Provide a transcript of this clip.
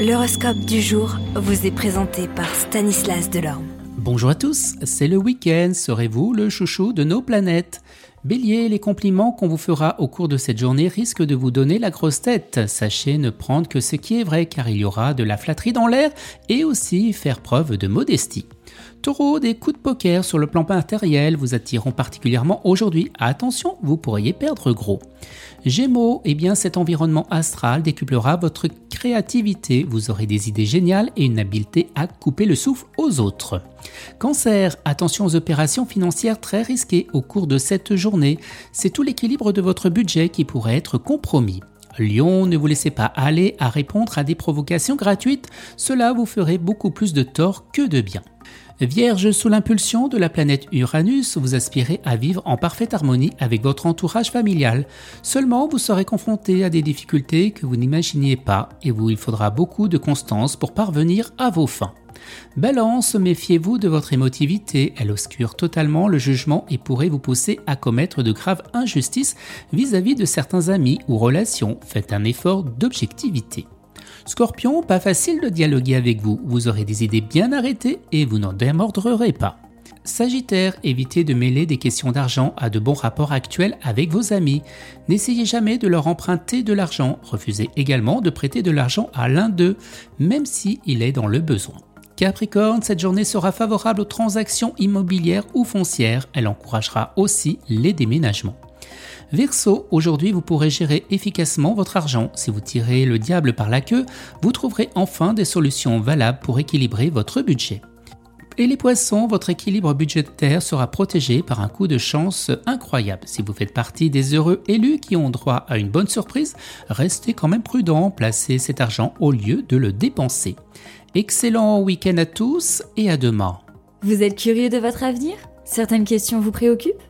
L'horoscope du jour vous est présenté par Stanislas Delorme. Bonjour à tous, c'est le week-end, serez-vous le chouchou de nos planètes? Bélier, les compliments qu'on vous fera au cours de cette journée risquent de vous donner la grosse tête. Sachez ne prendre que ce qui est vrai car il y aura de la flatterie dans l'air et aussi faire preuve de modestie. Taureau, des coups de poker sur le plan matériel vous attireront particulièrement aujourd'hui. Attention, vous pourriez perdre gros. Gémeaux, eh bien cet environnement astral décuplera votre créativité. Vous aurez des idées géniales et une habileté à couper le souffle aux autres. Cancer, attention aux opérations financières très risquées au cours de cette journée. C'est tout l'équilibre de votre budget qui pourrait être compromis. Lion, ne vous laissez pas aller à répondre à des provocations gratuites, cela vous ferait beaucoup plus de tort que de bien. Vierge, sous l'impulsion de la planète Uranus, vous aspirez à vivre en parfaite harmonie avec votre entourage familial. Seulement, vous serez confronté à des difficultés que vous n'imaginiez pas et où il faudra beaucoup de constance pour parvenir à vos fins. Balance, méfiez-vous de votre émotivité, elle obscure totalement le jugement et pourrait vous pousser à commettre de graves injustices vis-à-vis de certains amis ou relations. Faites un effort d'objectivité. Scorpion, pas facile de dialoguer avec vous, vous aurez des idées bien arrêtées et vous n'en démordrerez pas. Sagittaire, évitez de mêler des questions d'argent à de bons rapports actuels avec vos amis. N'essayez jamais de leur emprunter de l'argent. Refusez également de prêter de l'argent à l'un d'eux, même si il est dans le besoin. Capricorne, cette journée sera favorable aux transactions immobilières ou foncières. Elle encouragera aussi les déménagements. Verseau, aujourd'hui vous pourrez gérer efficacement votre argent. Si vous tirez le diable par la queue, vous trouverez enfin des solutions valables pour équilibrer votre budget. Et les poissons, votre équilibre budgétaire sera protégé par un coup de chance incroyable. Si vous faites partie des heureux élus qui ont droit à une bonne surprise, restez quand même prudent, placez cet argent au lieu de le dépenser. Excellent week-end à tous et à demain. Vous êtes curieux de votre avenir? Certaines questions vous préoccupent?